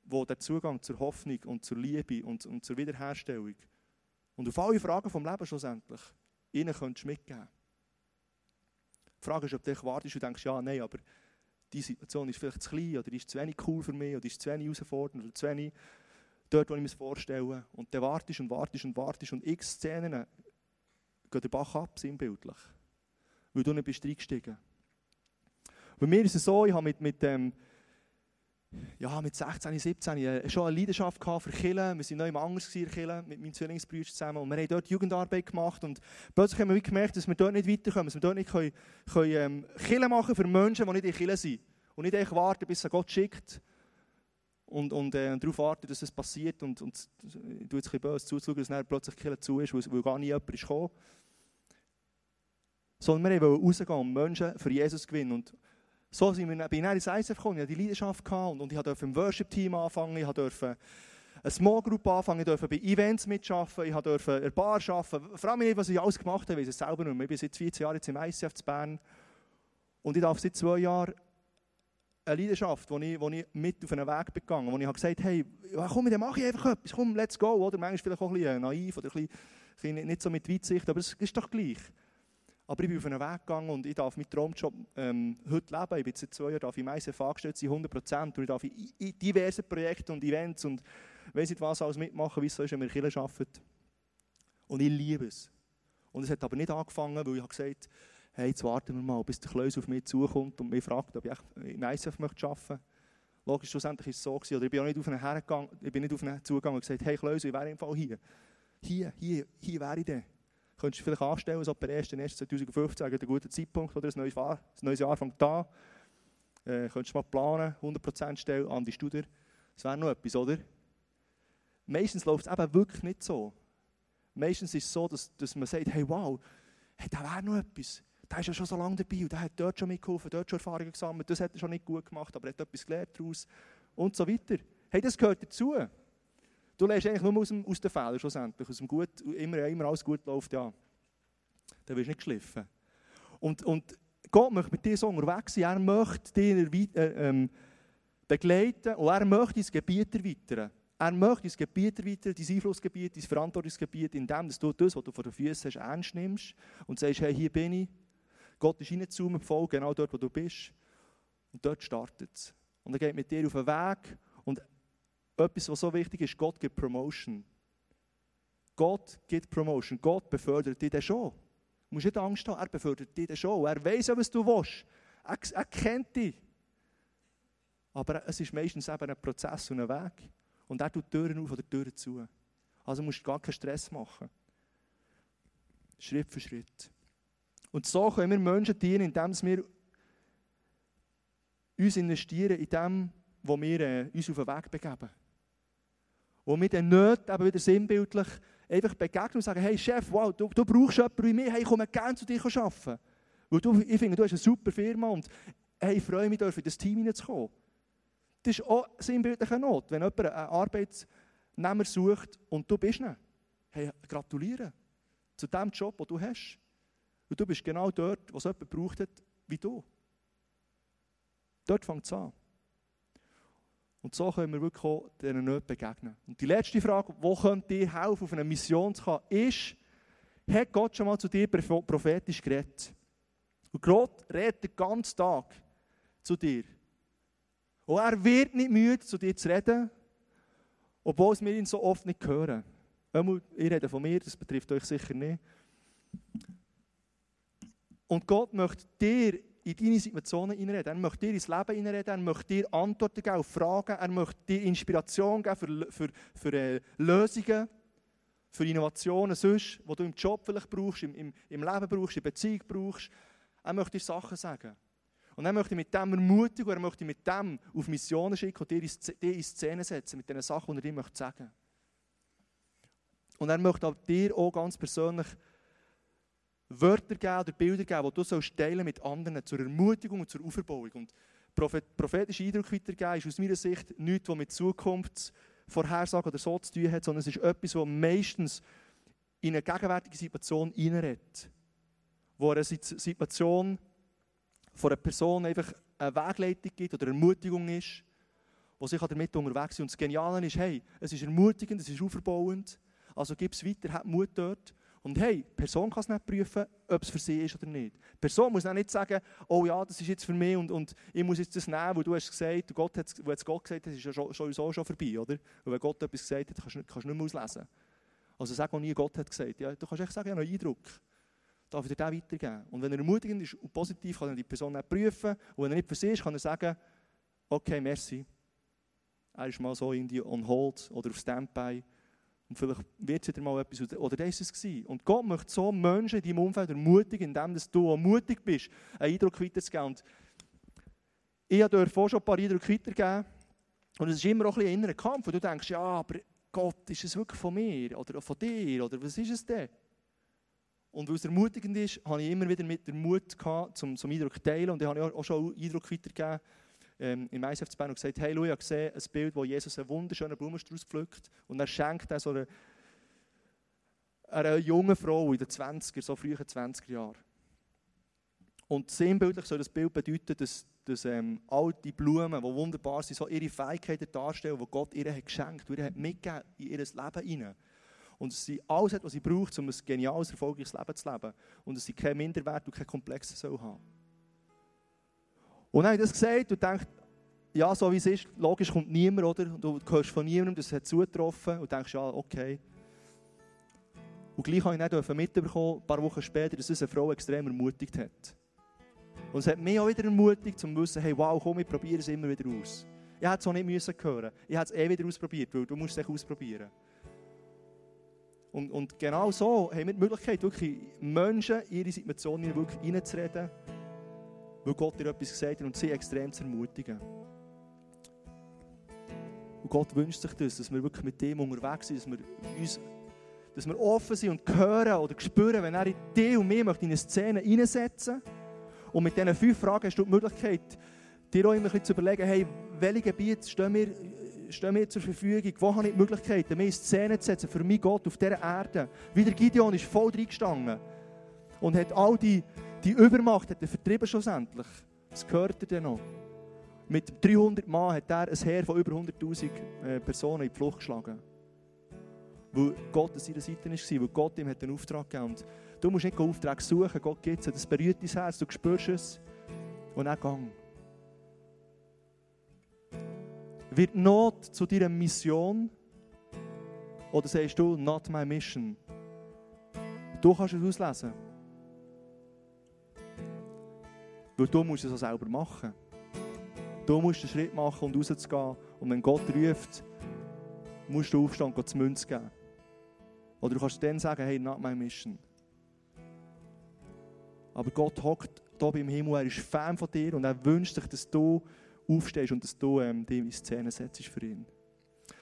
wo der Zugang zur Hoffnung und zur Liebe und, und zur Wiederherstellung und auf alle Fragen vom Leben schlussendlich ihnen könntest mitgeben. Die Frage ist, ob du wartest und denkst, ja, nein, aber die Situation ist vielleicht zu klein oder ist zu wenig cool für mich oder ist zu wenig herausfordernd oder zu wenig dort, wo ich mir vorstelle. Und dann wartest und wartest und wartest und x Szenen gehen der Bach ab, sinnbildlich. Weil du nicht bist reingestiegen. Bei mir ist es so, ich habe mit, mit dem... Ähm, ja, mit 16, 17 äh, schon eine Leidenschaft für Killen. Wir waren neu anders in Killen mit meinem Zwillingsbruder zusammen. Und wir haben dort Jugendarbeit gemacht. Und plötzlich haben wir gemerkt, dass wir dort nicht weiterkommen, dass wir dort nicht können, können, ähm, Killen machen für Menschen, die nicht in Killen sind. Und nicht einfach warten, bis er Gott schickt und, und, äh, darauf warten, dass es passiert. Und, und ich tue jetzt ein bisschen böse zuzuschauen, dass dann plötzlich Killen zu ist, weil, weil gar nie jemand ist gekommen. Sondern wir wollten rausgehen und Menschen für Jesus gewinnen. Und so sind wir, bin ich ins ISF gekommen, ich hatte die Leidenschaft gehabt und, und ich durfte im Worship-Team anfangen, ich durfte eine Small Group anfangen, ich durfte bei Events mitarbeiten, ich durfte in der Bar arbeiten. Frag mich nicht, was ich alles gemacht habe, ich weiß es selber nicht mehr. Ich bin seit 14 Jahren jetzt im ICF zu Bern und ich darf seit zwei Jahren eine Leidenschaft, wo ich, wo ich mit auf einen Weg gegangen wo ich habe gesagt hey, komm, dann mache ich einfach etwas, komm, let's go. Oder manchmal vielleicht auch ein bisschen naiv oder ein bisschen, nicht so mit Weitsicht, aber es ist doch gleich. Aber ich bin auf einen Weg gegangen und ich darf meinen Traumjob ähm, heute leben. Ich bin seit zwei Jahren darf ich meistens angestellt sein, 100 Prozent. Und ich darf in, in diversen Projekten und Events und weiss nicht was alles mitmachen, wie es so ist, wenn wir Kirche arbeiten. Und ich liebe es. Und es hat aber nicht angefangen, weil ich habe gesagt hey, jetzt warten wir mal, bis der Kleus auf mich zukommt und mich fragt, ob ich im möchte arbeiten möchte. Logisch, schlussendlich war es so. Gewesen. Oder ich bin auch nicht auf ihn hergegangen, ich bin nicht auf ihn zugegangen und gesagt, hey Kleus, ich wäre im Fall hier. Hier, hier, hier wäre ich dann könntest du vielleicht anstellen, so per 1.1.2015, ein guter Zeitpunkt, oder ein neues Jahr, ein neues Jahr fängt an. Äh, könntest du mal planen, 100% stellen, an die Studie. Das wäre noch etwas, oder? Meistens läuft es eben wirklich nicht so. Meistens ist es so, dass, dass man sagt, hey wow, hey, da wäre noch etwas. Der ist ja schon so lange dabei und der hat dort schon mitgeholfen, dort schon Erfahrungen gesammelt, das hat er schon nicht gut gemacht, aber er hat etwas gelernt daraus und so weiter. Hey, das gehört dazu. Du lernst eigentlich nur aus, dem, aus den Fehlern schlussendlich. Aus dem gut, immer, immer alles gut läuft, ja. Dann wirst du nicht geschliffen. Und, und Gott möchte mit dir so unterwegs sein. Er möchte dich äh, ähm, begleiten und er möchte dein Gebiet erweitern. Er möchte dein Gebiet erweitern, dein Einflussgebiet, dein Verantwortungsgebiet, indem du das, was du vor den Füßen hast, ernst nimmst und sagst, hey, hier bin ich. Gott ist reinzoomen, voll genau dort, wo du bist. Und dort startet es. Und er geht mit dir auf den Weg. Und etwas, was so wichtig ist, Gott gibt Promotion. Gott gibt Promotion. Gott befördert dich dann schon. Du musst nicht Angst haben, er befördert dich dann schon. Er weiß was du willst. Er, er kennt dich. Aber es ist meistens eben ein Prozess und ein Weg. Und er tut Türen auf oder Türen zu. Also musst du gar keinen Stress machen. Schritt für Schritt. Und so können wir Menschen dienen, indem wir uns investieren in dem, wo wir äh, uns auf den Weg begeben. Wo wir dann nicht eben wieder sinnbildlich einfach begegnen und sagen, hey Chef, wow, du, du brauchst jemanden wie mich, hey, ich komme gerne zu dir arbeiten. Weil du, ich finde, du hast eine super Firma und hey, ich freue mich, in das Team hineinzukommen. Das ist auch sinnbildliche Not. Wenn jemand einen Arbeitnehmer sucht und du bist nicht, hey, gratuliere zu dem Job, den du hast. Und du bist genau dort, was jemand braucht wie du. Dort fängt es an. Und so können wir wirklich auch diesen Nöten begegnen. Und die letzte Frage, wo könnt ihr helfen, auf eine Mission zu kommen, ist, hat Gott schon mal zu dir prophetisch geredet? Und Gott redet den ganzen Tag zu dir. Und er wird nicht müde, zu dir zu reden, obwohl wir ihn so oft nicht hören. Ich rede von mir, das betrifft euch sicher nicht. Und Gott möchte dir in deine Situationen hineinreden. Er möchte dir ins Leben hineinreden. Er möchte dir Antworten geben auf Fragen. Er möchte dir Inspiration geben für, für, für äh, Lösungen, für Innovationen sonst, die du im Job vielleicht brauchst, im, im, im Leben brauchst, in Beziehung brauchst. Er möchte dir Sachen sagen. Und er möchte mit dem ermutigen er möchte mit dem auf Missionen schicken und dir in Szene setzen, mit den Sachen, die er dir möchte sagen Und er möchte auch dir auch ganz persönlich Wörter geben oder Bilder geben, die du sollst teilen mit anderen zur Ermutigung und zur Auferbauung. Und prophetischer Eindruck weitergeben ist aus meiner Sicht nichts, was mit Zukunftsvorhersagen oder so zu tun hat, sondern es ist etwas, was meistens in eine gegenwärtige Situation hineinredet. Wo eine Situation von einer Person einfach eine Wegleitung gibt oder Ermutigung ist, wo sich damit unterwegs ist. Und das Geniale ist, hey, es ist ermutigend, es ist auferbauend, also gib es weiter, hab Mut dort. Und hey, die Person kann es nicht prüfen, ob es für sie ist oder nicht. Die Person muss auch nicht sagen, oh ja, das ist jetzt für mich und, und ich muss jetzt das nehmen, weil du hast gesagt, Gott hat, jetzt Gott gesagt hat, ist ja schon, sowieso schon vorbei, oder? Und wenn Gott etwas gesagt hat, kannst du, kannst nicht mehr auslesen. Also sag auch nie, Gott hat gesagt. Ja, du kannst echt sagen, ich habe einen Eindruck. Darf ich dir den weitergeben? Und wenn er ermutigend ist und positiv, kann er die Person nicht prüfen. Und wenn er nicht für sie ist, kann er sagen, okay, merci. Er ist mal so irgendwie on hold oder auf Standby. Und vielleicht wird es wieder mal etwas, oder das ist es. Und Gott möchte so Menschen in deinem Umfeld ermutigen, indem du auch mutig bist, einen Eindruck weiterzugeben. Und ich durfte auch schon ein paar Eindrücke weitergeben. Und es ist immer auch ein, innerer Kampf. Und du denkst, ja, aber Gott, ist es wirklich von mir oder von dir? Oder was ist es denn? Und weil es ermutigend ist, habe ich immer wieder mit der Mut gehabt, zum, zum Eindruck zu teilen. Und ich habe auch schon Eindruck weitergegeben ähm, im ISF Bern und gesagt, hey, schau, ich habe ein Bild, wo Jesus einen wunderschönen Blumenstrauß pflückt und er schenkt dann so einer, einer jungen Frau in den 20er, so frühen 20er Jahren. Und sinnbildlich soll das Bild bedeuten, dass, dass ähm, all die Blumen, die wunderbar sind, so ihre Fähigkeiten darstellen, die Gott ihr hat geschenkt, die ihr hat mitgegeben in ihr Leben hinein. Und dass sie alles hat, was sie braucht, um ein geniales, erfolgreiches Leben zu leben. Und dass sie keinen Minderwert und keinen Komplex soll haben und dann habe ich das gesagt und dachte, ja, so wie es ist, logisch kommt niemand, oder? Du hörst von niemandem, das hat zugetroffen und denkst, ja, okay. Und gleich habe ich dann mitbekommen, ein paar Wochen später, dass uns eine Frau extrem ermutigt hat. Und es hat mich auch wieder ermutigt, um zu wissen, hey, wow, komm, ich probiere es immer wieder aus. Ich hätte es auch nicht müssen hören. Ich hätte es eh wieder ausprobiert, weil du musst es ausprobieren. Und, und genau so haben wir die Möglichkeit, wirklich Menschen in ihre Situation wirklich reinzureden weil Gott dir etwas gesagt hat und sie extrem zu ermutigen. Und Gott wünscht sich das, dass wir wirklich mit dem unterwegs sind, dass wir, uns, dass wir offen sind und hören oder spüren, wenn er in dich und mir in eine Szene hineinsetzen Und mit diesen fünf Fragen hast du die Möglichkeit, dir auch immer ein bisschen zu überlegen, hey, welche Gebiete stehen mir, stehen mir zur Verfügung? Wo habe ich die Möglichkeit, mich in Szene zu setzen für mich Gott auf dieser Erde? Wie der Gideon ist voll reingestanden und hat all die die Übermacht hat er vertrieben schlussendlich. Das gehört er dann noch. Mit 300 Mann hat er ein Heer von über 100'000 äh, Personen in die Flucht geschlagen. weil Gott an seiner Seite war, weil Gott ihm einen Auftrag gegeben hat. Du musst nicht Auftrag suchen, Gott gibt es. Das berührt dein Herz, du spürst es. Und dann gang. Wird Not zu deiner Mission? Oder sagst du, not my mission? Du kannst es auslesen. Weil du musst es auch selber machen. Du musst den Schritt machen und rauszugehen. Und wenn Gott ruft, musst du aufstehen und die Münze geben. Oder du kannst dann sagen, hey, not my mission. Aber Gott hockt hier beim Himmel, er ist Fan von dir und er wünscht sich, dass du aufstehst und dass du ähm, dich in Szene setzt für ihn.